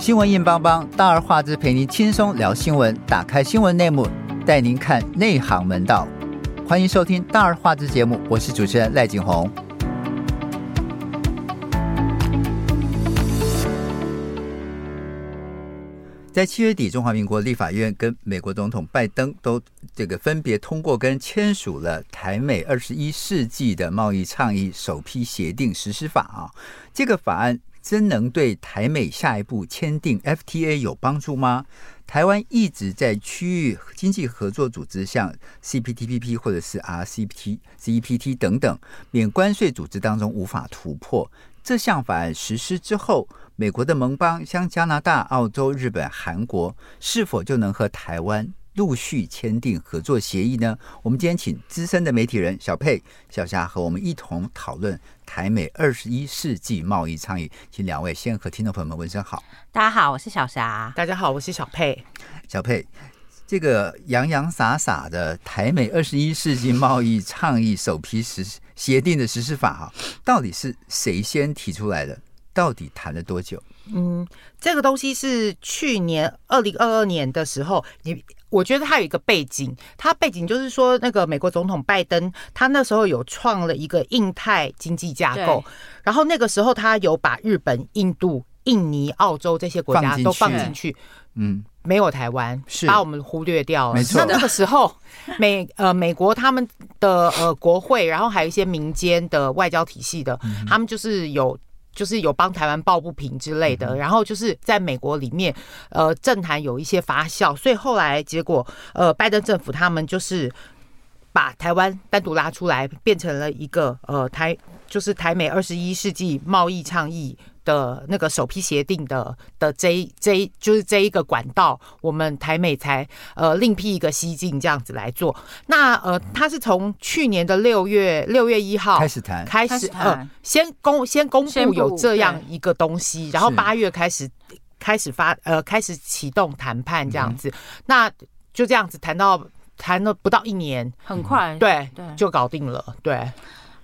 新闻硬邦邦，大而化之，陪您轻松聊新闻。打开新闻内幕，带您看内行门道。欢迎收听大而化之节目，我是主持人赖景红。在七月底，中华民国立法院跟美国总统拜登都这个分别通过跟签署了台美二十一世纪的贸易倡议首批协定实施法啊。这个法案真能对台美下一步签订 FTA 有帮助吗？台湾一直在区域经济合作组织，像 CPTPP 或者是 RCEP、CEPT 等等免关税组织当中无法突破。这项法案实施之后，美国的盟邦像加拿大、澳洲、日本、韩国，是否就能和台湾陆续签订合作协议呢？我们今天请资深的媒体人小佩、小霞和我们一同讨论台美二十一世纪贸易倡议。请两位先和听众朋友们问声好。大家好，我是小霞。大家好，我是小佩。小佩，这个洋洋洒洒的台美二十一世纪贸易倡议首批实施。协定的实施法哈，到底是谁先提出来的？到底谈了多久？嗯，这个东西是去年二零二二年的时候，你我觉得它有一个背景，它背景就是说，那个美国总统拜登他那时候有创了一个印太经济架构，然后那个时候他有把日本、印度、印尼、澳洲这些国家都放进去，嗯。没有台湾，是把我们忽略掉了。没错，那那个时候，美呃美国他们的呃国会，然后还有一些民间的外交体系的，嗯、他们就是有就是有帮台湾抱不平之类的。嗯、然后就是在美国里面，呃政坛有一些发酵，所以后来结果呃拜登政府他们就是把台湾单独拉出来，变成了一个呃台就是台美二十一世纪贸易倡议。的那个首批协定的的这一这一就是这一个管道，我们台美才呃另辟一个蹊径这样子来做。那呃，他是从去年的六月六月一号开始谈，开始呃先公先公布有这样一个东西，然后八月开始开始发呃开始启动谈判这样子，那就这样子谈到谈了不到一年，很快，对对，就搞定了，对。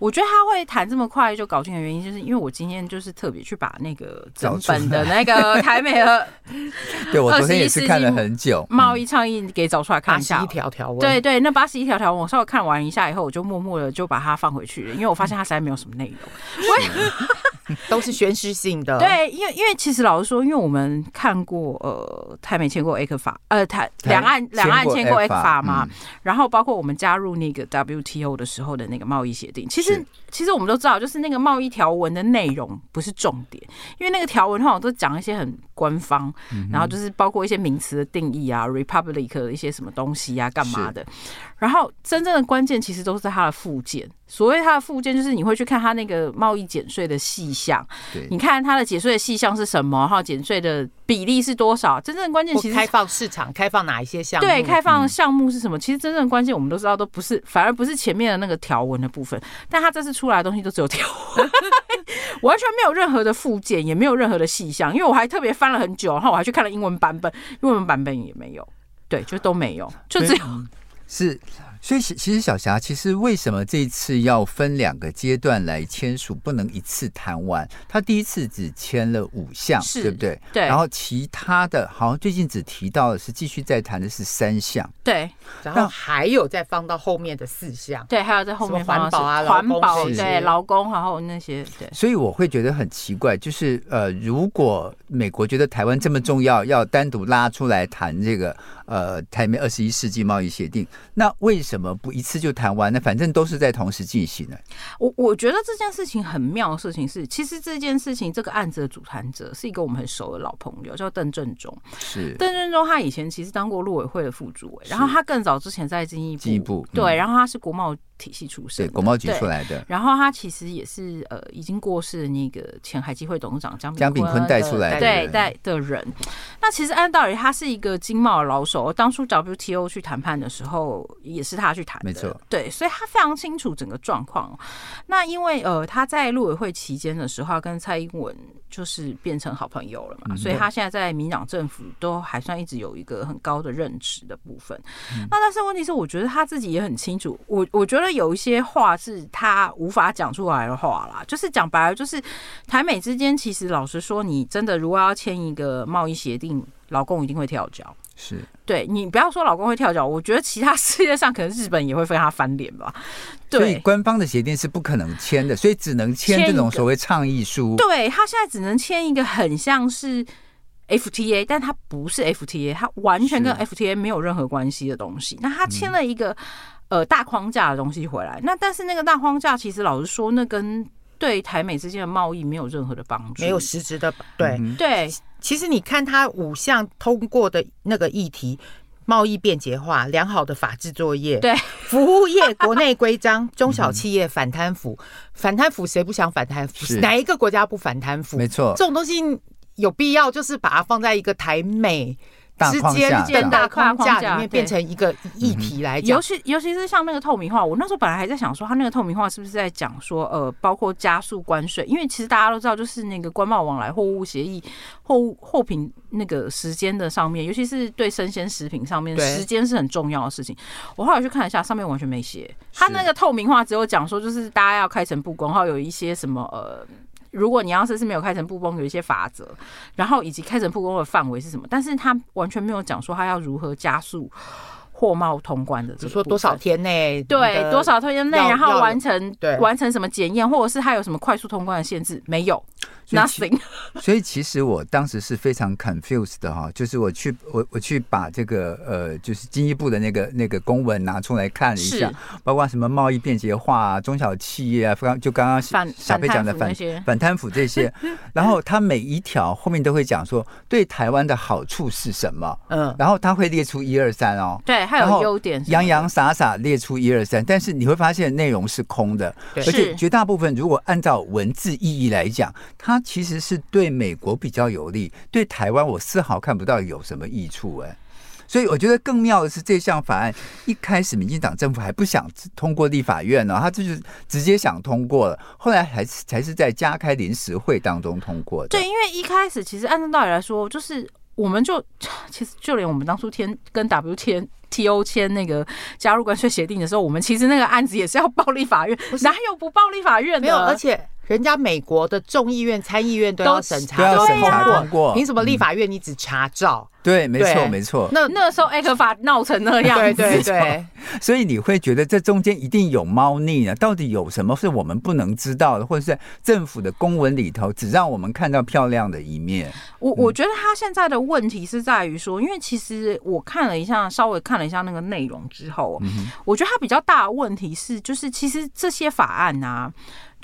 我觉得他会谈这么快就搞定的原因，就是因为我今天就是特别去把那个整本的那个 台美尔 对我昨天也是看了很久贸易倡议给找出来看一下一条条文，对对，那八十一条条文我稍微看完一下以后，我就默默的就把它放回去了，因为我发现它实在没有什么内容，我 都是宣示性的。对，因为因为其实老实说，因为我们看过呃台美签过 ECFA，呃台两岸两岸签过 ECFA 嘛，然后包括我们加入那个 WTO 的时候的那个贸易协定，其实。其实，我们都知道，就是那个贸易条文的内容不是重点，因为那个条文的话，都讲一些很官方，然后就是包括一些名词的定义啊，republic 的一些什么东西啊，干嘛的。然后真正的关键其实都是在它的附件。所谓它的附件，就是你会去看它那个贸易减税的细项，对，你看它的减税的细项是什么，哈，减税的比例是多少？真正的关键其实开放市场，开放哪一些项目？对，开放项目是什么？其实真正的关键我们都知道，都不是，反而不是前面的那个条文的部分。但它这次出来的东西都只有条文，完全没有任何的附件，也没有任何的细项。因为我还特别翻了很久，然后我还去看了英文版本，英文版本也没有，对，就都没有，就只有是。所以，其其实小霞，其实为什么这一次要分两个阶段来签署，不能一次谈完？他第一次只签了五项，对不对？对。然后其他的，好像最近只提到的是继续在谈的是三项，对。然后还有再放到后面的四项，对，还有在后面环保啊、环保对劳工，然后那些对。所以我会觉得很奇怪，就是呃，如果美国觉得台湾这么重要，要单独拉出来谈这个呃台美二十一世纪贸易协定，那为什么？怎么不一次就谈完呢？反正都是在同时进行的。我我觉得这件事情很妙的事情是，其实这件事情这个案子的主谈者是一个我们很熟的老朋友，叫邓正中。是邓正中，他以前其实当过陆委会的副主委，然后他更早之前在经济部，经济部对，然后他是国贸。体系出身，对，国贸局出来的。然后他其实也是呃，已经过世的那个前海基会董事长江江炳坤带出来的，对带的人。那其实按道理，他是一个经贸老手。当初 WTO 去谈判的时候，也是他去谈的，没错。对，所以他非常清楚整个状况。那因为呃，他在陆委会期间的时候，跟蔡英文就是变成好朋友了嘛，所以他现在在民党政府都还算一直有一个很高的任职的部分。那但是问题是，我觉得他自己也很清楚。我我觉得。得有一些话是他无法讲出来的话啦。就是讲白了，就是台美之间，其实老实说，你真的如果要签一个贸易协定，老公一定会跳脚。是对你不要说老公会跳脚，我觉得其他世界上可能日本也会跟他翻脸吧。对，所以官方的协定是不可能签的，所以只能签这种所谓倡议书。对，他现在只能签一个很像是 FTA，但它不是 FTA，它完全跟 FTA 没有任何关系的东西。那它签了一个、嗯、呃大框架的东西回来，那但是那个大框架其实老实说，那跟对台美之间的贸易没有任何的帮助，没有实质的对、嗯、对。其实你看，它五项通过的那个议题：贸易便捷化、良好的法制作业、对。服务业国内规章、中小企业反贪腐、反贪腐谁不想反贪腐？哪一个国家不反贪腐？没错，这种东西有必要就是把它放在一个台美。之间跟大框架里面变成一个议题来讲，尤其尤其是像那个透明化，我那时候本来还在想说，他那个透明化是不是在讲说，呃，包括加速关税？因为其实大家都知道，就是那个关贸往来货物协议、货物货品那个时间的上面，尤其是对生鲜食品上面，时间是很重要的事情。我后来去看一下，上面完全没写，他那个透明化只有讲说，就是大家要开诚布公，然后有一些什么呃。如果你要是是没有开诚布公，有一些法则，然后以及开诚布公的范围是什么，但是他完全没有讲说他要如何加速货贸通关的，只说多少天内，对，多少天内，然后完成完成什么检验，或者是他有什么快速通关的限制，没有。Nothing，所以其实我当时是非常 confused 的哈，就是我去我我去把这个呃，就是经济部的那个那个公文拿出来看了一下，包括什么贸易便捷化啊、中小企业啊，刚就刚刚小贝讲的反反贪腐这些，然后他每一条后面都会讲说对台湾的好处是什么，嗯，然后他会列出一二三哦，对，还有优点，洋洋洒洒列出一二三，但是你会发现内容是空的，而且绝大部分如果按照文字意义来讲，它它其实是对美国比较有利，对台湾我丝毫看不到有什么益处哎，所以我觉得更妙的是这项法案一开始民进党政府还不想通过立法院呢，他就是直接想通过了，后来还是才是在加开临时会当中通过的。对，因为一开始其实按照道理来说，就是我们就 其实就连我们当初签跟 WTO 签那个加入关税协定的时候，我们其实那个案子也是要报立法院，哪有不报立法院的？没有，而且。人家美国的众议院、参议院都要审查，都要审查通过，凭什么立法院你只查照？对，没错，没错。那那时候 ECFA 闹成那样子，对对对。所以你会觉得这中间一定有猫腻呢？到底有什么是我们不能知道的，或者是政府的公文里头只让我们看到漂亮的一面？我我觉得他现在的问题是在于说，因为其实我看了一下，稍微看了一下那个内容之后，我觉得他比较大的问题是，就是其实这些法案啊。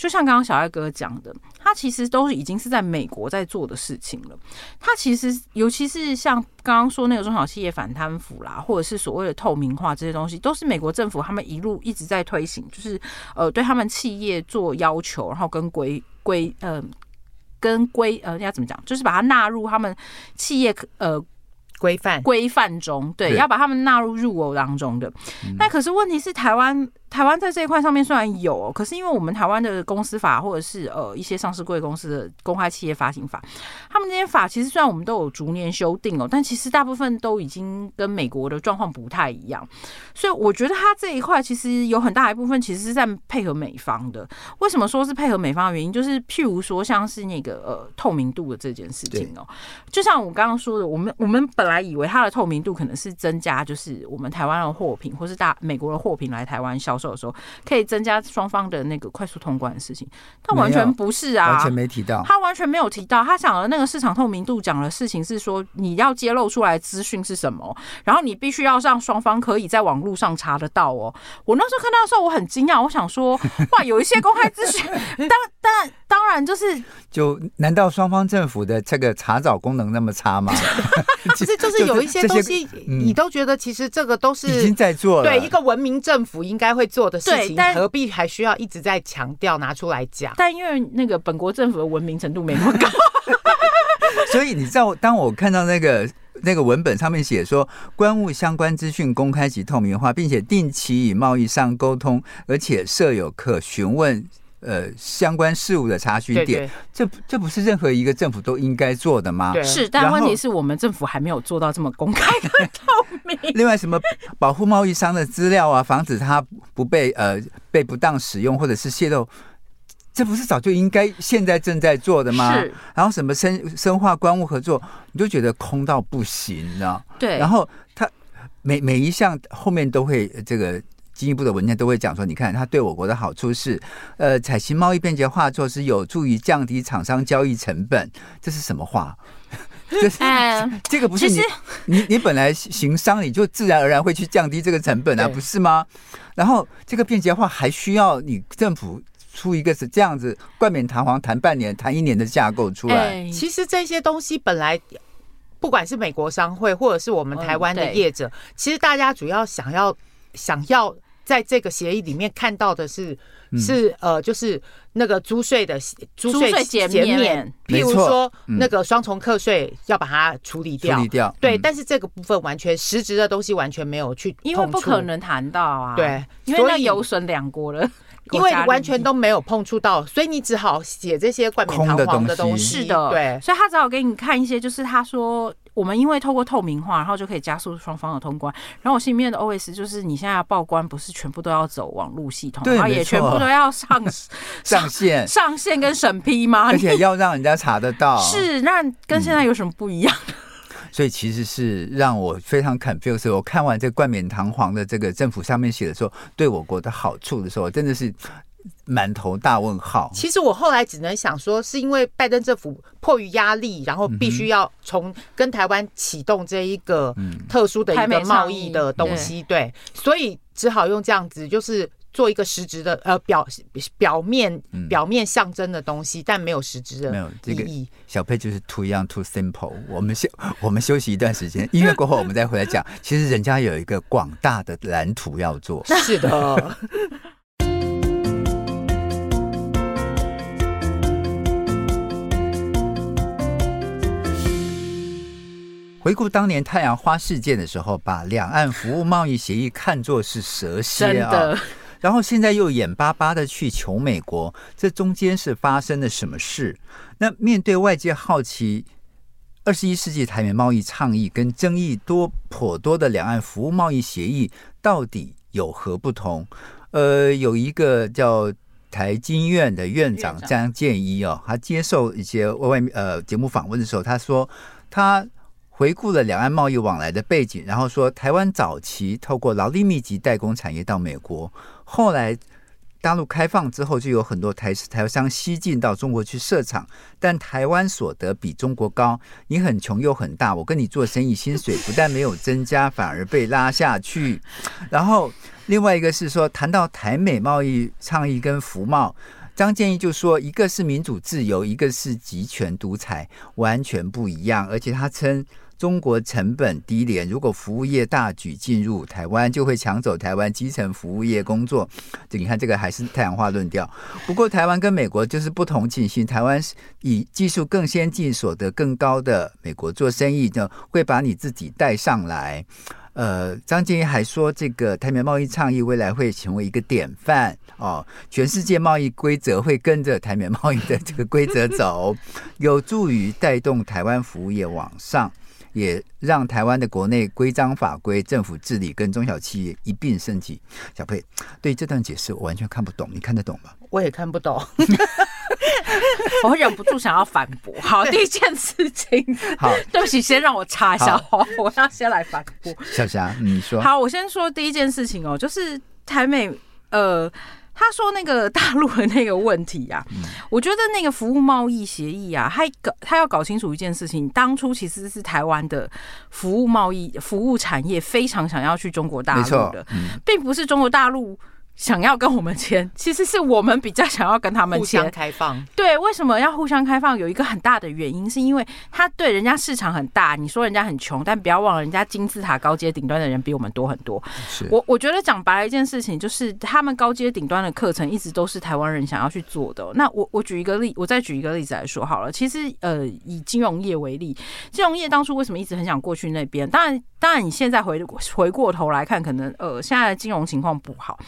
就像刚刚小艾哥讲的，他其实都已经是在美国在做的事情了。他其实，尤其是像刚刚说那个中小企业反贪腐啦，或者是所谓的透明化这些东西，都是美国政府他们一路一直在推行，就是呃对他们企业做要求，然后跟规规呃跟规呃要怎么讲，就是把它纳入他们企业呃。规范规范中，对，要把他们纳入入偶当中的。那可是问题是，台湾台湾在这一块上面虽然有，可是因为我们台湾的公司法或者是呃一些上市贵公司的公开企业发行法，他们这些法其实虽然我们都有逐年修订哦，但其实大部分都已经跟美国的状况不太一样。所以我觉得它这一块其实有很大一部分其实是在配合美方的。为什么说是配合美方的原因？就是譬如说像是那个呃透明度的这件事情哦，就像我刚刚说的，我们我们本。来以为它的透明度可能是增加，就是我们台湾的货品或是大美国的货品来台湾销售的时候，可以增加双方的那个快速通关的事情。他完全不是啊，完全没提到，他完全没有提到。他讲的那个市场透明度讲的事情是说，你要揭露出来资讯是什么，然后你必须要让双方可以在网络上查得到哦。我那时候看到的时候，我很惊讶，我想说，哇，有一些公开资讯，当当然当然就是，就难道双方政府的这个查找功能那么差吗？其实。就是有一些东西，你都觉得其实这个都是已经在做了，对一个文明政府应该会做的事情，何必还需要一直在强调拿出来讲？但因为那个本国政府的文明程度没那么高，所以你知道，当我看到那个那个文本上面写说，关务相关资讯公开及透明化，并且定期与贸易商沟通，而且设有可询问。呃相关事务的查询点，对对这这不是任何一个政府都应该做的吗？对，是，但问题是我们政府还没有做到这么公开的 透明。另外，什么保护贸易商的资料啊，防止它不被呃被不当使用或者是泄露。这不是早就应该现在正在做的吗？是。然后什么深深化官务合作，你就觉得空到不行，你知道？对。然后他每每一项后面都会这个经济部的文件都会讲说，你看它对我国的好处是，呃，采行贸易便捷化措施有助于降低厂商交易成本，这是什么话？这是、嗯、这个不是你你你本来行商你就自然而然会去降低这个成本啊，不是吗？然后这个便捷化还需要你政府。出一个是这样子冠冕堂皇谈半年谈一年的架构出来，欸，其实这些东西本来不管是美国商会或者是我们台湾的业者，嗯，其实大家主要想要想要在这个协议里面看到的是，嗯，是呃就是那个租税的租税减免，譬如说那个双重课税要把它处理掉，处理掉，对，嗯，但是这个部分完全实质的东西完全没有去，因为不可能谈到啊，对，因为那有损两国了。因为完全都没有碰触到，所以你只好写这些冠冕堂皇的东西。是的，对，所以他只好给你看一些，就是他说我们因为透过透明化，然后就可以加速双方的通关。然后我心里面的 OS 就是，你现在报关不是全部都要走网络系统，然后也全部都要 上上线、上线跟审批吗？而且要让人家查得到。是，那跟现在有什么不一样？嗯 所以其实是让我非常 confused。我看完这冠冕堂皇的这个政府上面写的说对我国的好处的时候，真的是满头大问号。其实我后来只能想说，是因为拜登政府迫于压力，然后必须要从跟台湾启动这一个特殊的一个贸易的东西，对，所以只好用这样子，就是。做一个实质的呃表表面表面象征的东西，嗯、但没有实质的没有这个意义。小佩就是 too young too simple。我们休 我们休息一段时间，音乐过后我们再回来讲。其实人家有一个广大的蓝图要做。是的。回顾当年太阳花事件的时候，把两岸服务贸易协议看作是蛇蝎啊。然后现在又眼巴巴的去求美国，这中间是发生了什么事？那面对外界好奇，二十一世纪台美贸易倡议跟争议多颇多的两岸服务贸易协议到底有何不同？呃，有一个叫台经院的院长张建一哦，他接受一些外外呃节目访问的时候，他说他。回顾了两岸贸易往来的背景，然后说台湾早期透过劳力密集代工产业到美国，后来大陆开放之后，就有很多台台商西进到中国去设厂，但台湾所得比中国高，你很穷又很大，我跟你做生意，薪水不但没有增加，反而被拉下去。然后另外一个是说，谈到台美贸易倡议跟服贸。张建一就说，一个是民主自由，一个是集权独裁，完全不一样。而且他称中国成本低廉，如果服务业大举进入台湾，就会抢走台湾基层服务业工作。这你看，这个还是太阳化论调。不过台湾跟美国就是不同情形，台湾以技术更先进、所得更高的美国做生意，就会把你自己带上来。呃，张建一还说，这个台美贸易倡议未来会成为一个典范哦，全世界贸易规则会跟着台美贸易的这个规则走，有助于带动台湾服务业往上，也让台湾的国内规章法规、政府治理跟中小企业一并升级。小佩，对这段解释我完全看不懂，你看得懂吗？我也看不懂。我忍不住想要反驳。好，第一件事情，好，对不起，先让我插一下话，我要先来反驳。小霞，你说。好，我先说第一件事情哦，就是台美，呃，他说那个大陆的那个问题呀、啊，嗯、我觉得那个服务贸易协议啊，他搞他要搞清楚一件事情，当初其实是台湾的服务贸易服务产业非常想要去中国大陆的，嗯、并不是中国大陆。想要跟我们签，其实是我们比较想要跟他们签。互相开放。对，为什么要互相开放？有一个很大的原因，是因为他对人家市场很大。你说人家很穷，但不要忘了，人家金字塔高阶顶端的人比我们多很多。是我我觉得讲白了一件事情，就是他们高阶顶端的课程一直都是台湾人想要去做的。那我我举一个例，我再举一个例子来说好了。其实呃，以金融业为例，金融业当初为什么一直很想过去那边？当然。当然你现在回回过头来看，可能呃现在的金融情况不好，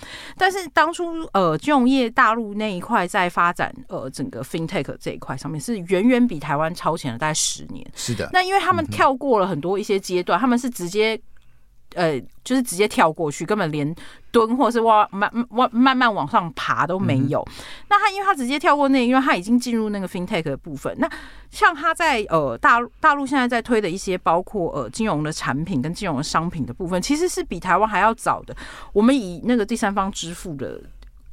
但是当初呃金融业大陆那一块在发展呃整个 FinTech 这一块上面是远远比台湾超前了大概十年。是的，那因为他们跳过了很多一些阶段，他们是直接。呃，就是直接跳过去，根本连蹲或是往慢慢慢慢往上爬都没有。嗯、那他因为他直接跳过那，因为他已经进入那个 FinTech 的部分。那像他在呃大陆大陆现在在推的一些包括呃金融的产品跟金融的商品的部分，其实是比台湾还要早的。我们以那个第三方支付的。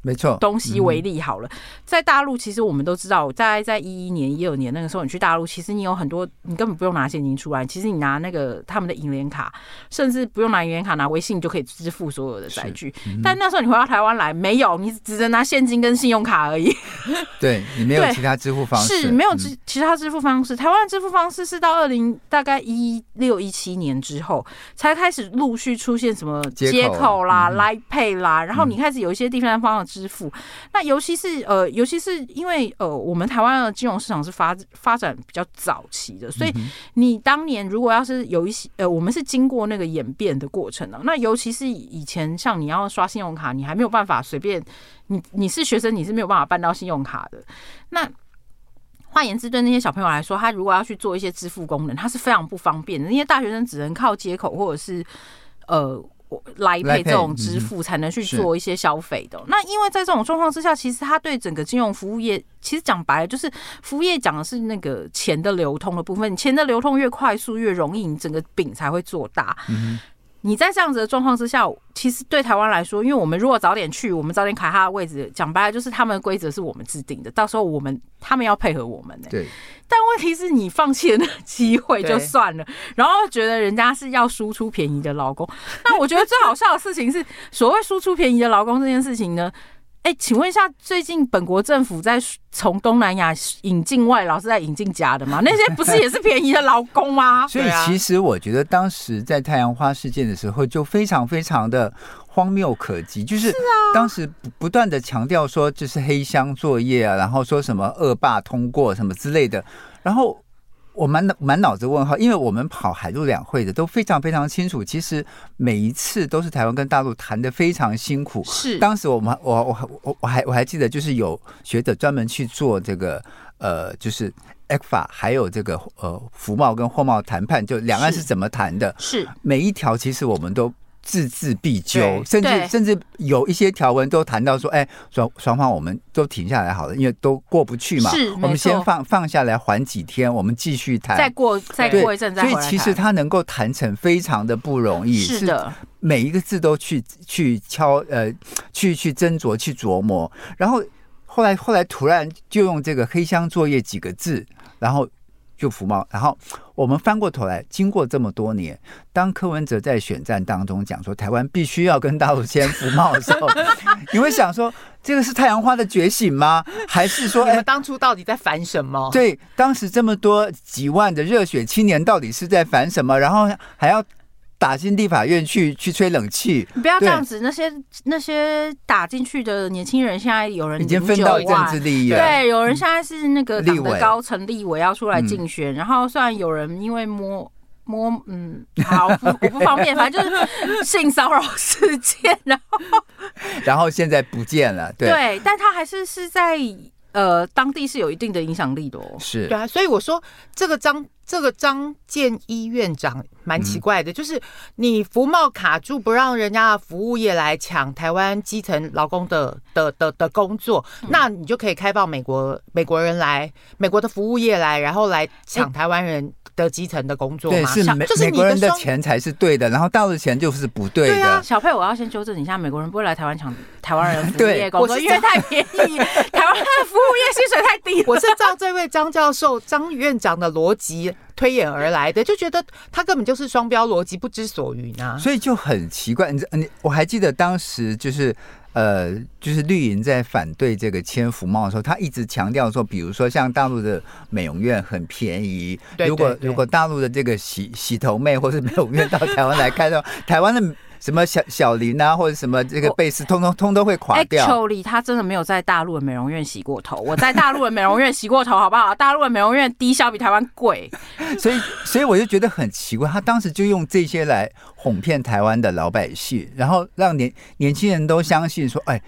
没错，东西为例好了，嗯、在大陆其实我们都知道，大概在一一年、一二年那个时候，你去大陆，其实你有很多，你根本不用拿现金出来，其实你拿那个他们的银联卡，甚至不用拿银联卡，拿微信你就可以支付所有的载具。嗯、但那时候你回到台湾来，没有，你只能拿现金跟信用卡而已。对，你没有其他支付方式，是没有支其他支付方式。嗯、台湾的支付方式是到二零大概一六一七年之后，才开始陆续出现什么接口啦、Line Pay 啦，然后你开始有一些第三方的支付，那尤其是呃，尤其是因为呃，我们台湾的金融市场是发发展比较早期的，所以你当年如果要是有一些呃，我们是经过那个演变的过程的。那尤其是以前像你要刷信用卡，你还没有办法随便，你你是学生，你是没有办法办到信用卡的。那换言之，对那些小朋友来说，他如果要去做一些支付功能，他是非常不方便的。那些大学生只能靠接口或者是呃。来配这种支付才能去做一些消费的。那因为在这种状况之下，其实他对整个金融服务业，其实讲白了就是服务业讲的是那个钱的流通的部分。钱的流通越快速越容易，你整个饼才会做大。你在这样子的状况之下，其实对台湾来说，因为我们如果早点去，我们早点卡他的位置，讲白了就是他们的规则是我们制定的，到时候我们他们要配合我们呢。对。但问题是你放弃了那个机会就算了，然后觉得人家是要输出便宜的劳工。那我觉得最好笑的事情是，所谓输出便宜的劳工这件事情呢？哎，请问一下，最近本国政府在从东南亚引进外劳是在引进假的吗？那些不是也是便宜的劳工吗？所以其实我觉得当时在太阳花事件的时候就非常非常的荒谬可及，就是当时不断的强调说这是黑箱作业啊，然后说什么恶霸通过什么之类的，然后。我满脑满脑子问号，因为我们跑海陆两会的都非常非常清楚，其实每一次都是台湾跟大陆谈的非常辛苦。是，当时我们我我我我还我还记得，就是有学者专门去做这个呃，就是 ECFA 还有这个呃服贸跟货贸谈判，就两岸是怎么谈的？是，每一条其实我们都。字字必究，甚至甚至有一些条文都谈到说，哎，双双方我们都停下来好了，因为都过不去嘛。是，我们先放放下来缓几天，我们继续谈。再过再过一阵。所以其实他能够谈成非常的不容易，是的，是每一个字都去去敲呃，去去斟酌去琢磨，然后后来后来突然就用这个黑箱作业几个字，然后。就服贸，然后我们翻过头来，经过这么多年，当柯文哲在选战当中讲说台湾必须要跟大陆签服贸的时候，你会想说，这个是太阳花的觉醒吗？还是说，你们当初到底在烦什么？对，当时这么多几万的热血青年到底是在烦什么？然后还要。打进立法院去去吹冷气，你不要这样子。那些那些打进去的年轻人，现在有人已经分到政治利益了。对，有人现在是那个党的高层立委要出来竞选。然后虽然有人因为摸摸，嗯，好，我不方便，反正就是性骚扰事件，然后 然后现在不见了。对，对，但他还是是在呃当地是有一定的影响力的哦。是对啊，所以我说这个张。这个张建一院长蛮奇怪的，就是你服贸卡住，不让人家的服务业来抢台湾基层劳工的的的的工作，那你就可以开放美国美国人来，美国的服务业来，然后来抢台湾人的基层的工作嘛？对，是美美国人的钱才是对的，然后大陆的钱就是不对的。对啊，小佩，我要先纠正你一下，美国人不会来台湾抢台湾人服务业工作，因为太便宜，台湾的服务业薪水太低。我是照这位张教授、张院长的逻辑。推演而来的，就觉得他根本就是双标逻辑，不知所云啊，所以就很奇怪。你你我还记得当时就是呃，就是绿营在反对这个千福帽的时候，他一直强调说，比如说像大陆的美容院很便宜，如果如果大陆的这个洗洗头妹或是美容院到台湾来开的话，台湾的。什么小小林啊，或者什么这个贝斯，通通通都会垮掉。Actually，他真的没有在大陆的美容院洗过头。我在大陆的美容院洗过头，好不好？大陆的美容院低消比台湾贵，所以所以我就觉得很奇怪，他当时就用这些来哄骗台湾的老百姓，然后让年年轻人都相信说，哎，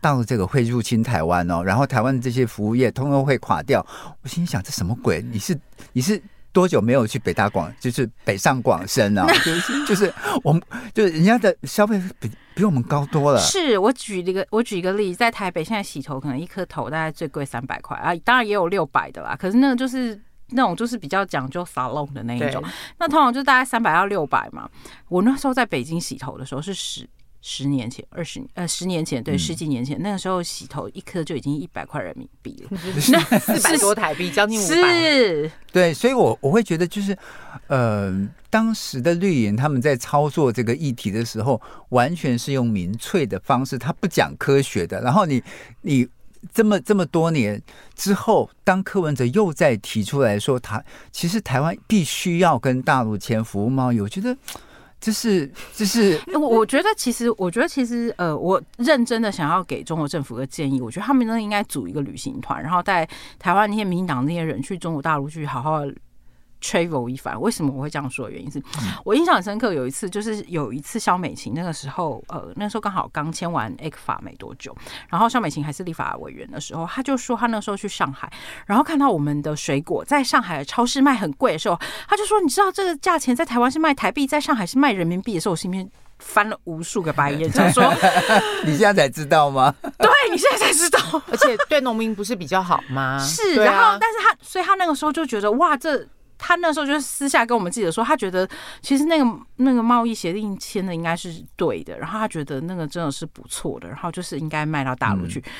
大陆这个会入侵台湾哦，然后台湾的这些服务业通通会垮掉。我心里想，这什么鬼？你是你是？多久没有去北大广，就是北上广深啊？就是就是我们就是人家的消费比比我们高多了。是我举一个我举一个例子，在台北现在洗头可能一颗头大概最贵三百块啊，当然也有六百的啦。可是那个就是那种就是比较讲究 salon 的那一种，那通常就大概三百到六百嘛。我那时候在北京洗头的时候是十。十年前，二十呃，十年前，对，十几年前，嗯、那个时候洗头一颗就已经一百块人民币了，那四百多台币，将近五百。是，对，所以我我会觉得就是，呃，当时的绿营他们在操作这个议题的时候，完全是用民粹的方式，他不讲科学的。然后你你这么这么多年之后，当柯文哲又再提出来说，他其实台湾必须要跟大陆签服务贸易，我觉得。就是就是，我我觉得其实，我觉得其实，呃，我认真的想要给中国政府个建议，我觉得他们呢应该组一个旅行团，然后带台湾那些民进党那些人去中国大陆去好好。Travel 一番，为什么我会这样说的原因是我印象很深刻。有一次，就是有一次肖美琴那个时候，呃，那时候刚好刚签完 ECFA 没多久，然后肖美琴还是立法委员的时候，他就说他那时候去上海，然后看到我们的水果在上海的超市卖很贵的时候，他就说：“你知道这个价钱在台湾是卖台币，在上海是卖人民币的时候，我心里面翻了无数个白眼，就说你现在才知道吗？对，你现在才知道，而且对农民不是比较好吗？是，然后但是他，所以他那个时候就觉得哇，这。他那时候就是私下跟我们记者说，他觉得其实那个那个贸易协定签的应该是对的，然后他觉得那个真的是不错的，然后就是应该卖到大陆去。嗯。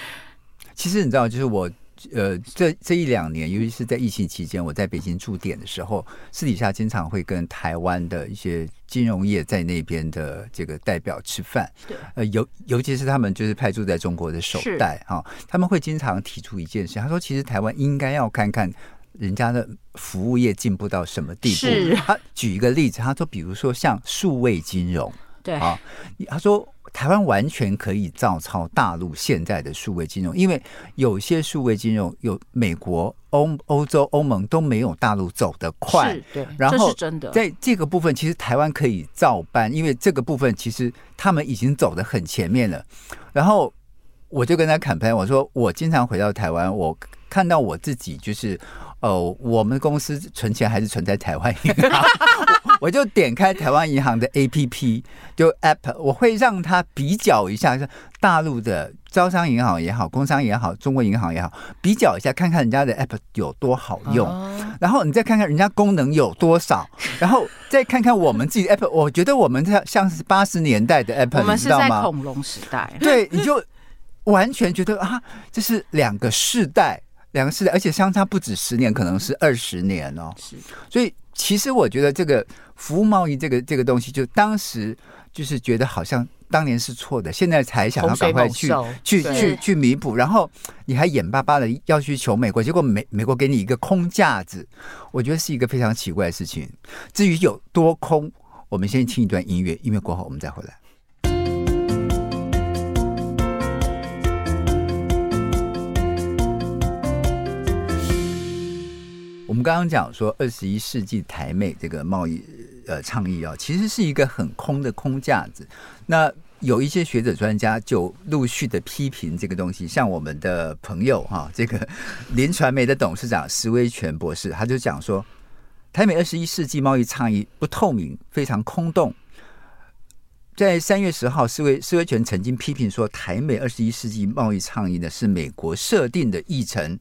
其实你知道，就是我呃这这一两年，尤其是在疫情期间，我在北京驻点的时候，私底下经常会跟台湾的一些金融业在那边的这个代表吃饭。对，呃，尤尤其是他们就是派驻在中国的首代哈，他们会经常提出一件事，他说，其实台湾应该要看看。人家的服务业进步到什么地步？他举一个例子，他说，比如说像数位金融，对啊，他说台湾完全可以照抄大陆现在的数位金融，因为有些数位金融有美国、欧欧洲、欧盟都没有大陆走得快，对，然后真的，在这个部分，其实台湾可以照搬，因为这个部分其实他们已经走得很前面了。然后我就跟他侃拍，我说我经常回到台湾，我看到我自己就是。哦，我们公司存钱还是存在台湾银行，我就点开台湾银行的 APP，就 App，我会让他比较一下，大陆的招商银行也好，工商也好，中国银行也好，比较一下，看看人家的 App 有多好用，然后你再看看人家功能有多少，然后再看看我们自己的 App，我觉得我们像像是八十年代的 App，我们是在恐龙时代，对，你就完全觉得啊，这是两个世代。两个世代，而且相差不止十年，可能是二十年哦。是，所以其实我觉得这个服务贸易这个这个东西，就当时就是觉得好像当年是错的，现在才想要赶快去去去去弥补，然后你还眼巴巴的要去求美国，结果美美国给你一个空架子，我觉得是一个非常奇怪的事情。至于有多空，我们先听一段音乐，音乐过后我们再回来。我们刚刚讲说，二十一世纪台美这个贸易呃倡议啊，其实是一个很空的空架子。那有一些学者专家就陆续的批评这个东西，像我们的朋友哈，这个 林传媒的董事长石威权博士，他就讲说，台美二十一世纪贸易倡议不透明，非常空洞。在三月十号，石威石威权曾经批评说，台美二十一世纪贸易倡议呢是美国设定的议程。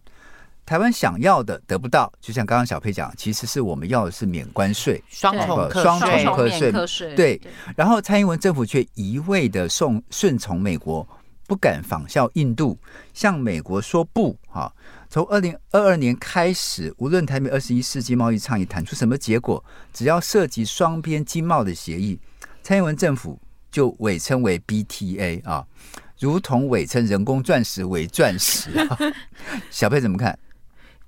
台湾想要的得不到，就像刚刚小佩讲，其实是我们要的是免关税，双重双重课税，对。然后蔡英文政府却一味的顺顺从美国，不敢仿效印度，向美国说不。哈，从二零二二年开始，无论台美二十一世纪贸易倡议谈出什么结果，只要涉及双边经贸的协议，蔡英文政府就伪称为 BTA 啊，如同伪称人工钻石为钻石。小佩怎么看？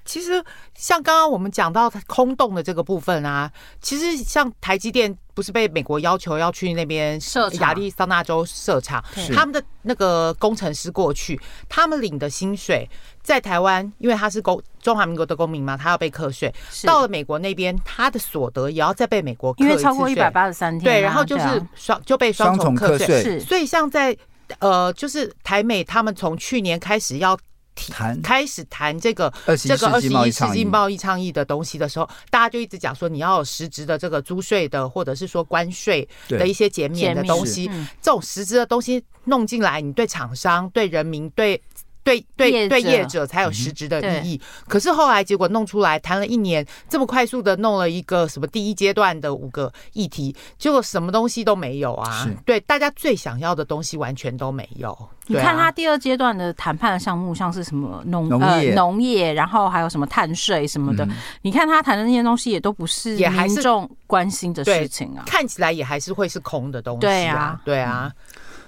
其实像刚刚我们讲到空洞的这个部分啊，其实像台积电不是被美国要求要去那边设亚利桑那州设厂，他们的那个工程师过去，他们领的薪水在台湾，因为他是公中华民国的公民嘛，他要被课税。到了美国那边，他的所得也要再被美国课，因为超过一百八十三天，对，然后就是双就被双重课税。所以像在呃，就是台美他们从去年开始要。谈。开始谈这个这个二十一世纪贸易倡议的东西的时候，大家就一直讲说，你要有实质的这个租税的，或者是说关税的一些减免的东西，这种实质的东西弄进来，你对厂商、对人民、对。对对对，业者才有实质的意义。可是后来结果弄出来，谈了一年，这么快速的弄了一个什么第一阶段的五个议题，结果什么东西都没有啊！对，大家最想要的东西完全都没有。你看他第二阶段的谈判的项目，像是什么农呃农业，然后还有什么碳税什么的，你看他谈的那些东西也都不是也民众关心的事情啊，看起来也还是会是空的东西。对啊，对啊，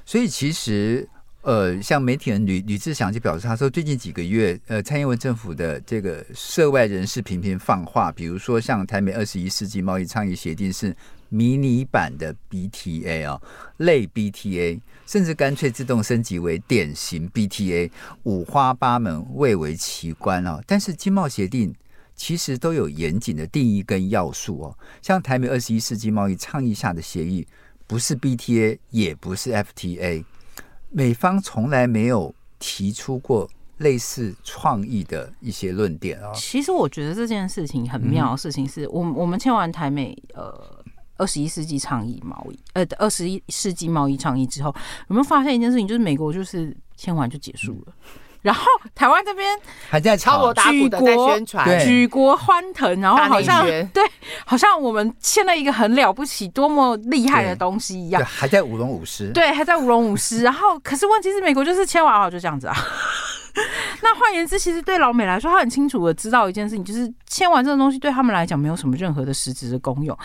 所以其实。呃，像媒体人吕吕志祥就表示，他说最近几个月，呃，蔡英文政府的这个涉外人士频频放话，比如说像台美二十一世纪贸易倡议协定是迷你版的 BTA 啊，类 BTA，甚至干脆自动升级为典型 BTA，五花八门，蔚为奇观啊。但是经贸协定其实都有严谨的定义跟要素哦，像台美二十一世纪贸易倡议下的协议，不是 BTA，也不是 FTA。美方从来没有提出过类似创意的一些论点啊。其实我觉得这件事情很妙的事情是我我们签完台美呃二十一世纪倡议贸易呃二十一世纪贸易倡议之后，有没有发现一件事情？就是美国就是签完就结束了。然后台湾这边还在敲锣打鼓的在宣传，举国欢腾，然后好像对，好像我们签了一个很了不起、多么厉害的东西一样，还在舞龙舞狮，对，还在舞龙舞狮。然后，可是问题是，美国就是签完后就这样子啊。那换言之，其实对老美来说，他很清楚的知道一件事情，就是签完这个东西对他们来讲没有什么任何的实质的功用。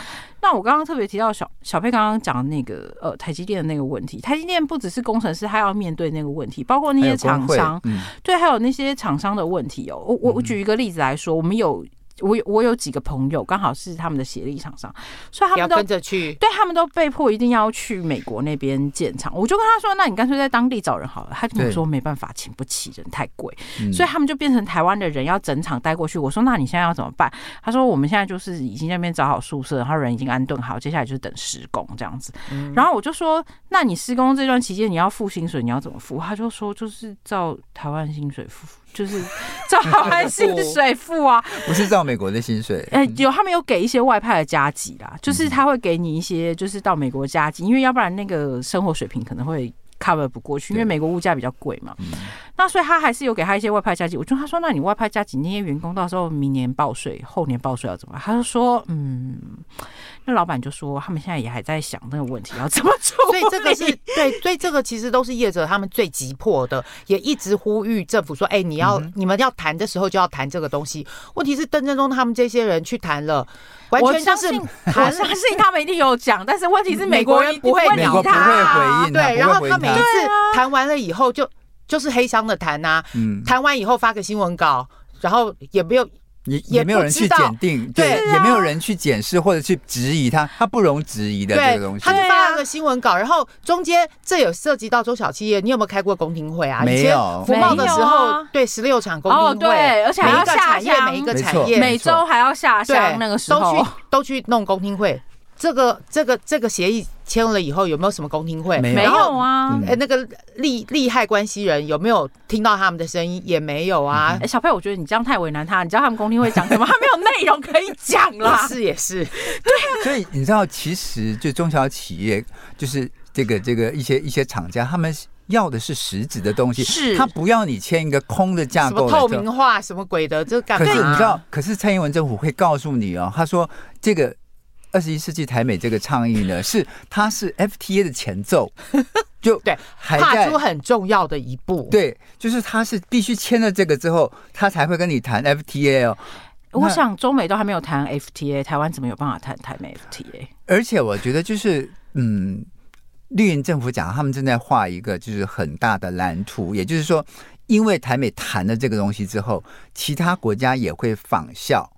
那我刚刚特别提到小小佩刚刚讲的那个呃台积电的那个问题，台积电不只是工程师，他要面对那个问题，包括那些厂商，嗯、对，还有那些厂商的问题哦。我我我举一个例子来说，我们有。我有我有几个朋友，刚好是他们的协力厂商，所以他们都跟着去，对他们都被迫一定要去美国那边建厂。我就跟他说：“那你干脆在当地找人好了。”他跟我说：“没办法，请不起人，太贵。”所以他们就变成台湾的人要整厂带过去。我说：“那你现在要怎么办？”他说：“我们现在就是已经在那边找好宿舍，然后人已经安顿好，接下来就是等施工这样子。”然后我就说：“那你施工这段期间你要付薪水，你要怎么付？”他就说：“就是照台湾薪水付。”就是照台湾 薪水付啊，不是照美国的薪水。哎，有他们有给一些外派的加急啦，就是他会给你一些，就是到美国加急，因为要不然那个生活水平可能会 cover 不过去，因为美国物价比较贵嘛。那所以他还是有给他一些外派加急。我就他说，那你外派加急那些员工，到时候明年报税，后年报税要怎么办？他就说，嗯。那老板就说，他们现在也还在想那个问题要怎么做。所以这个是对，所以这个其实都是业者他们最急迫的，也一直呼吁政府说：“哎，你要你们要谈的时候就要谈这个东西。”问题是邓正中他们这些人去谈了，完全就是我相信他们一定有讲，但是问题是美国人不会理他，不会回应。对，然后他每一次谈完了以后，就就是黑箱的谈呐，谈完以后发个新闻稿，然后也没有。也也没有人去检定，对，也没有人去检视或者去质疑他，他不容质疑的这个东西。他就发了个新闻稿，然后中间这有涉及到中小企业，你有没有开过公听会啊？没有。服贸的时候，对，十六场公听会，而且还要下乡，每一个产业，每周还要下乡，那个时候都去都去弄公听会。这个这个这个协议签了以后，有没有什么公听会？没有啊。哎，那个利利害关系人有没有听到他们的声音？也没有啊。哎，小佩，我觉得你这样太为难他。你知道他们公听会讲什么？他没有内容可以讲啦。是也是，对啊。所以你知道，其实就中小企业，就是这个这个一些一些厂家，他们要的是实质的东西，是他不要你签一个空的架构，什么透明化，什么鬼的，这干嘛？可是你知道，可是蔡英文政府会告诉你哦，他说这个。二十一世纪台美这个倡议呢，是它是 FTA 的前奏，就对，踏出很重要的一步。对，就是他是必须签了这个之后，他才会跟你谈 FTA 哦。我想中美都还没有谈 FTA，台湾怎么有办法谈台美 FTA？而且我觉得就是，嗯，绿营政府讲他们正在画一个就是很大的蓝图，也就是说。因为台美谈了这个东西之后，其他国家也会仿效。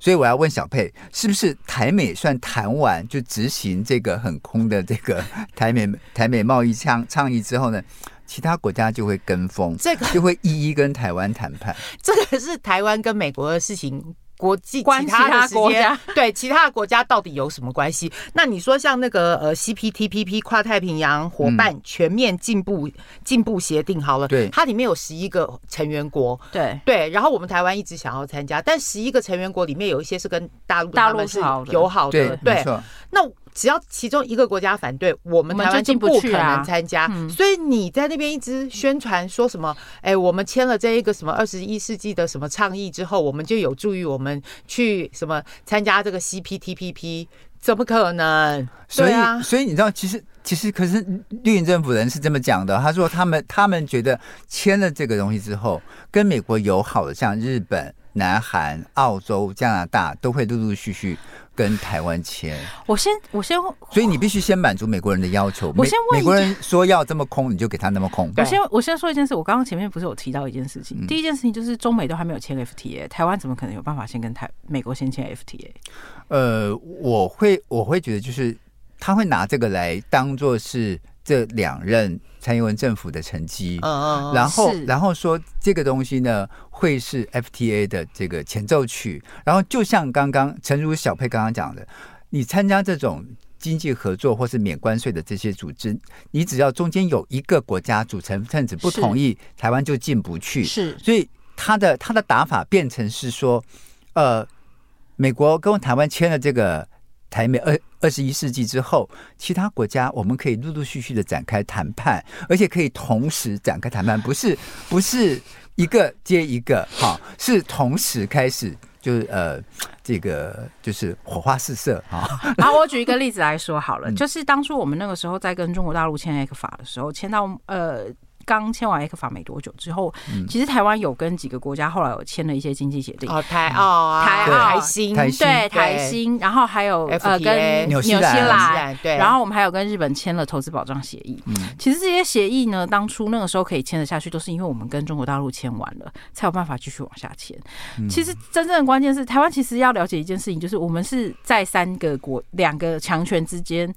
所以我要问小佩，是不是台美算谈完就执行这个很空的这个 台美台美贸易倡倡议之后呢，其他国家就会跟风，这个就会一一跟台湾谈判。这个是台湾跟美国的事情。国际关其他国家对其他的国家到底有什么关系？那你说像那个呃 CPTPP 跨太平洋伙伴全面进步进步协定好了，对，它里面有十一个成员国，对对，然后我们台湾一直想要参加，但十一个成员国里面有一些是跟大陆大陆是友好的，对，对，那。只要其中一个国家反对，我们台湾就不可能参加。所以你在那边一直宣传说什么？哎，我们签了这一个什么二十一世纪的什么倡议之后，我们就有助于我们去什么参加这个 CPTPP？怎么可能？所以，所以你知道，其实其实可是绿营政府人是这么讲的。他说他们他们觉得签了这个东西之后，跟美国友好的，像日本、南韩、澳洲、加拿大，都会陆陆续续。跟台湾签，我先我先，所以你必须先满足美国人的要求。我先问美国人说要这么空，你就给他那么空。我先我先说一件事，我刚刚前面不是有提到一件事情，嗯、第一件事情就是中美都还没有签 FTA，台湾怎么可能有办法先跟台美国先签 FTA？呃，我会我会觉得就是他会拿这个来当做是这两任蔡英文政府的成绩，嗯嗯，然后然后说这个东西呢。会是 FTA 的这个前奏曲，然后就像刚刚诚如小佩刚刚讲的，你参加这种经济合作或是免关税的这些组织，你只要中间有一个国家组成分子不同意，台湾就进不去。是，所以他的他的打法变成是说，呃，美国跟台湾签了这个台美二二十一世纪之后，其他国家我们可以陆陆续续的展开谈判，而且可以同时展开谈判，不是不是。一个接一个，哈，是同时开始，就是呃，这个就是火花四射，哈。然后我举一个例子来说好了，就是当初我们那个时候在跟中国大陆签 ECFA 的时候，签到呃。刚签完 ECFA 没多久之后，其实台湾有跟几个国家后来有签了一些经济协定，哦，台澳、台澳、台新，对台新，然后还有呃跟纽西兰，对，然后我们还有跟日本签了投资保障协议。其实这些协议呢，当初那个时候可以签得下去，都是因为我们跟中国大陆签完了，才有办法继续往下签。其实真正的关键是，台湾其实要了解一件事情，就是我们是在三个国两个强权之间。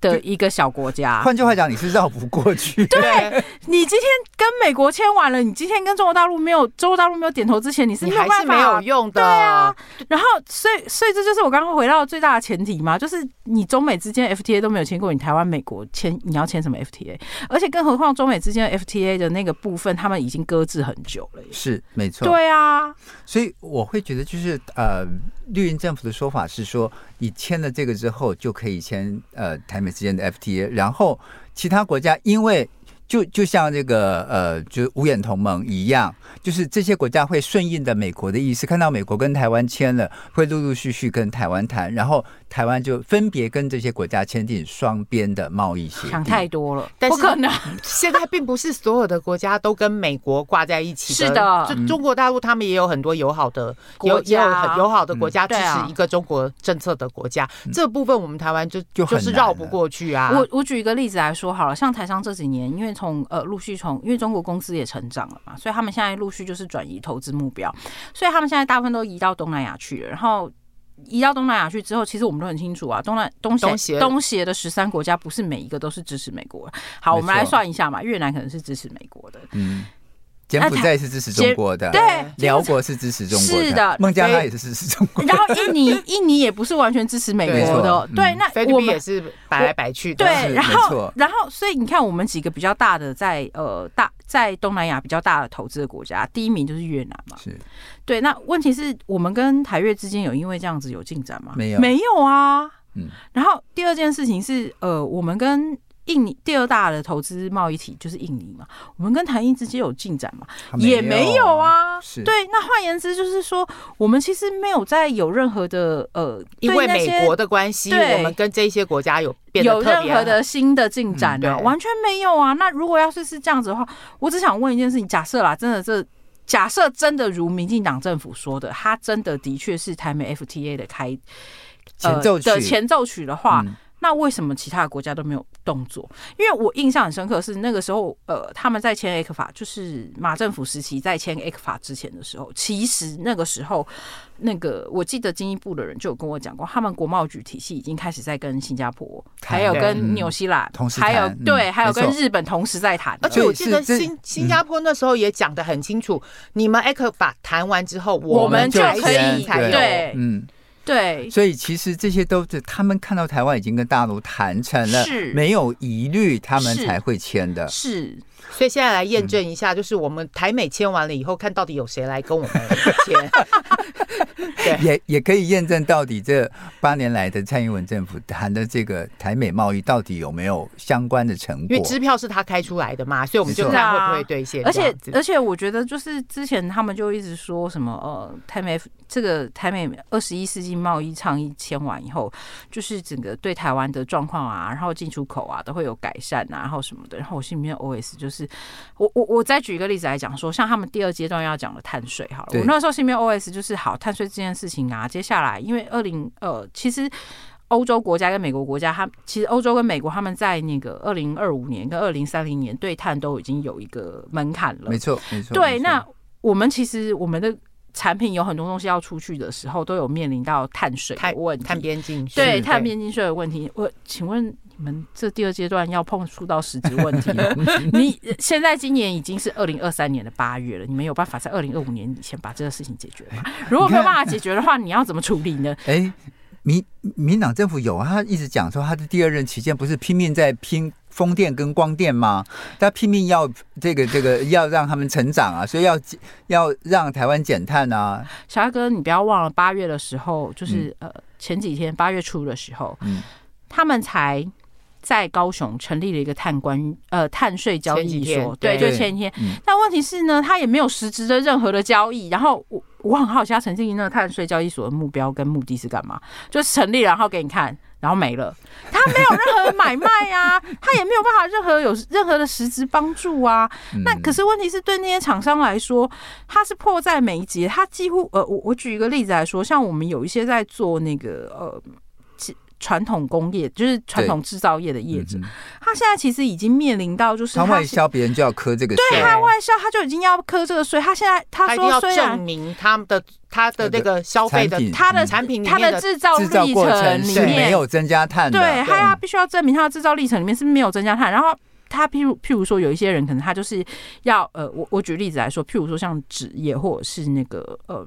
的一个小国家，换句话讲，你是绕不过去。对，你今天跟美国签完了，你今天跟中国大陆没有，中国大陆没有点头之前，你是没有办法，还是没有用的。对啊，然后所以所以这就是我刚刚回到最大的前提嘛，就是你中美之间 FTA 都没有签过，你台湾美国签你要签什么 FTA？而且更何况中美之间 FTA 的那个部分，他们已经搁置很久了。是没错。对啊，所以我会觉得就是呃。绿营政府的说法是说，你签了这个之后，就可以签呃台美之间的 FTA，然后其他国家因为。就就像这个呃，就五眼同盟一样，就是这些国家会顺应的美国的意思，看到美国跟台湾签了，会陆陆续续跟台湾谈，然后台湾就分别跟这些国家签订双边的贸易协议。想太多了，不可能。现在并不是所有的国家都跟美国挂在一起的。是的，就中国大陆他们也有很多友好的国家，也有很友好的国家支持一个中国政策的国家。嗯、这部分我们台湾就就就是绕不过去啊。我我举一个例子来说好了，像台商这几年因为。从呃陆续从，因为中国公司也成长了嘛，所以他们现在陆续就是转移投资目标，所以他们现在大部分都移到东南亚去了。然后移到东南亚去之后，其实我们都很清楚啊，东南东协东协的十三国家不是每一个都是支持美国。好，我们来算一下嘛，越南可能是支持美国的。嗯。柬埔寨是支持中国的，对，辽国是支持中国的，是的，孟加拉也是支持中国的。然后印尼，印尼也不是完全支持美国的，对。那菲律宾也是摆来摆去的，对。然后，然后，所以你看，我们几个比较大的在呃大在东南亚比较大的投资的国家，第一名就是越南嘛，是对。那问题是我们跟台越之间有因为这样子有进展吗？没有，没有啊。嗯。然后第二件事情是呃，我们跟印尼第二大的投资贸易体就是印尼嘛，我们跟台印之间有进展嘛？也没有啊。是对，那换言之就是说，我们其实没有在有任何的呃，因为美国的关系，我们跟这些国家有变得有任何的新的进展啊？完全没有啊。那如果要是是这样子的话，我只想问一件事情：假设啦，真的这假设真的如民进党政府说的，他真的的确是台美 FTA 的开前奏曲的前奏曲的话。那为什么其他的国家都没有动作？因为我印象很深刻，是那个时候，呃，他们在签 ECFA，就是马政府时期在签 ECFA 之前的时候，其实那个时候，那个我记得经济部的人就有跟我讲过，他们国贸局体系已经开始在跟新加坡，还有跟纽西兰，同时还有对，还有跟日本同时在谈。而且我记得新新加坡那时候也讲的很清楚，你们 ECFA 谈完之后，我们就可以对，嗯。对，所以其实这些都是他们看到台湾已经跟大陆谈成了，是。没有疑虑，他们才会签的。是，是所以现在来验证一下，就是我们台美签完了以后，看到底有谁来跟我们签。对，也也可以验证到底这八年来的蔡英文政府谈的这个台美贸易到底有没有相关的成果？因为支票是他开出来的嘛，所以我们就看会不会兑现。而且而且，我觉得就是之前他们就一直说什么呃，台美这个台美二十一世纪贸易倡议签完以后，就是整个对台湾的状况啊，然后进出口啊都会有改善啊，然后什么的。然后我心里面 OS 就是，我我我再举一个例子来讲说，像他们第二阶段要讲的碳税，好了，我那时候心里面 OS 就是好碳税这件事情啊，接下来因为二零呃，其实欧洲国家跟美国国家，他其实欧洲跟美国他们在那个二零二五年跟二零三零年对碳都已经有一个门槛了，没错没错。对，那我们其实我们的。产品有很多东西要出去的时候，都有面临到碳税的问题，碳边境税，对碳边境税的问题。我请问你们，这第二阶段要碰触到实质问题了？你现在今年已经是二零二三年的八月了，你们有办法在二零二五年以前把这个事情解决吗？如果没有办法解决的话，你要怎么处理呢？哎，民民党政府有啊，他一直讲说他的第二任期间不是拼命在拼。风电跟光电吗？他拼命要这个这个要让他们成长啊，所以要要让台湾减碳啊。小艾哥，你不要忘了八月的时候，就是呃前几天八月初的时候，嗯，他们才在高雄成立了一个碳关呃碳税交易所，对，就前一天。但问题是呢，他也没有实质的任何的交易。然后我我很好奇，他成立那个碳税交易所的目标跟目的是干嘛？就是成立，然后给你看。然后没了，他没有任何买卖啊，他也没有办法任何有任何的实质帮助啊。那可是问题是对那些厂商来说，他是迫在眉睫，他几乎呃，我我举一个例子来说，像我们有一些在做那个呃。传统工业就是传统制造业的业者，他现在其实已经面临到，就是他外销别人就要磕这个税，对他外销他就已经要磕这个税。他现在他说要证明他的他的那个消费的他的产品他的制造历程里面没有增加碳，对，他要必须要证明他的制造历程里面是没有增加碳。然后他譬如譬如说有一些人可能他就是要呃，我我举例子来说，譬如说像纸业或者是那个呃。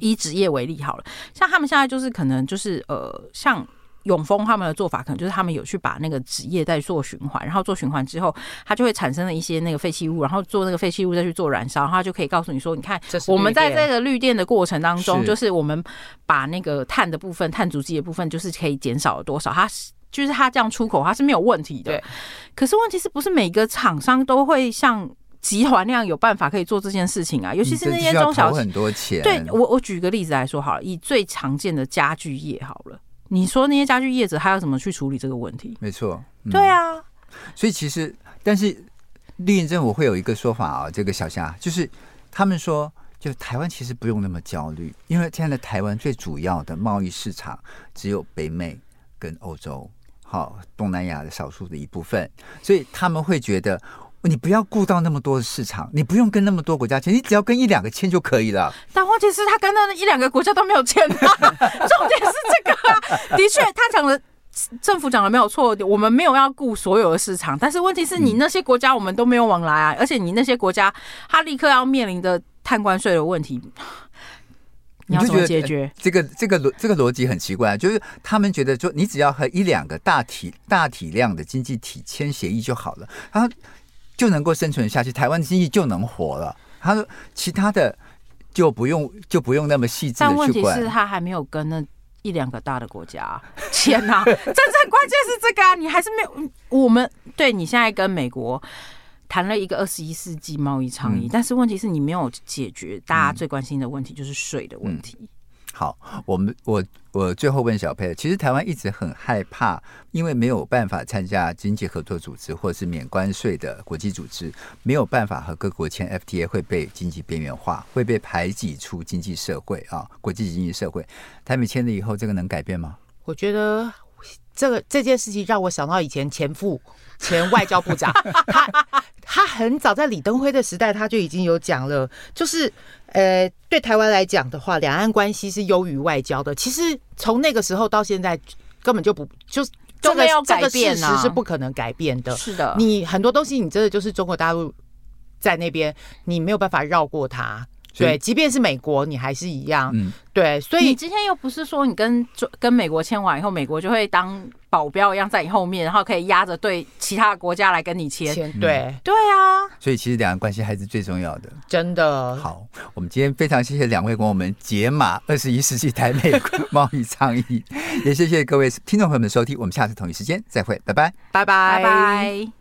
以职业为例好了，像他们现在就是可能就是呃，像永丰他们的做法，可能就是他们有去把那个纸业在做循环，然后做循环之后，它就会产生了一些那个废弃物，然后做那个废弃物再去做燃烧，然后就可以告诉你说，你看我们在这个绿电的过程当中，就是我们把那个碳的部分、碳足迹的部分，就是可以减少了多少，它是就是它这样出口它是没有问题的。对，可是问题是不是每个厂商都会像？集团那样有办法可以做这件事情啊，尤其是那些中小企。很多钱。对我，我举个例子来说好了，以最常见的家具业好了，你说那些家具业者他要怎么去处理这个问题？没错，嗯、对啊。所以其实，但是历任政府会有一个说法啊，这个小夏就是他们说，就台湾其实不用那么焦虑，因为现在的台湾最主要的贸易市场只有北美跟欧洲，好，东南亚的少数的一部分，所以他们会觉得。你不要顾到那么多的市场，你不用跟那么多国家签，你只要跟一两个签就可以了。但问题是，他跟那一两个国家都没有签啊。重点是这个啊，的确，他讲的政府讲的没有错，我们没有要顾所有的市场。但是问题是你那些国家我们都没有往来啊，而且你那些国家他立刻要面临的碳关税的问题，你要怎么解决？这个这个逻这个逻辑很奇怪，就是他们觉得说，你只要和一两个大体大体量的经济体签协议就好了，他。就能够生存下去，台湾经济就能活了。他说，其他的就不用就不用那么细致的去管。但问题是，他还没有跟那一两个大的国家 签呐。真正关键是这个啊，你还是没有。我们对你现在跟美国谈了一个二十一世纪贸易倡议，嗯、但是问题是你没有解决大家最关心的问题，就是税的问题。好，我们我我最后问小佩，其实台湾一直很害怕，因为没有办法参加经济合作组织或是免关税的国际组织，没有办法和各国签 FTA，会被经济边缘化，会被排挤出经济社会啊，国际经济社会。台美签了以后，这个能改变吗？我觉得这个这件事情让我想到以前前副前外交部长，他他很早在李登辉的时代他就已经有讲了，就是呃，对台湾来讲的话，两岸关系是优于外交的。其实从那个时候到现在，根本就不就是都没有改变啊，这个事实是不可能改变的。是的，你很多东西，你真的就是中国大陆在那边，你没有办法绕过它。对，即便是美国，你还是一样。嗯，对，所以你今天又不是说你跟跟美国签完以后，美国就会当保镖一样在你后面，然后可以压着对其他国家来跟你签。签对、嗯，对啊。所以其实两岸关系还是最重要的。真的。好，我们今天非常谢谢两位跟我们解码二十一世纪台美 贸易倡议，也谢谢各位听众朋友们的收听。我们下次同一时间再会，拜拜，拜拜，拜拜。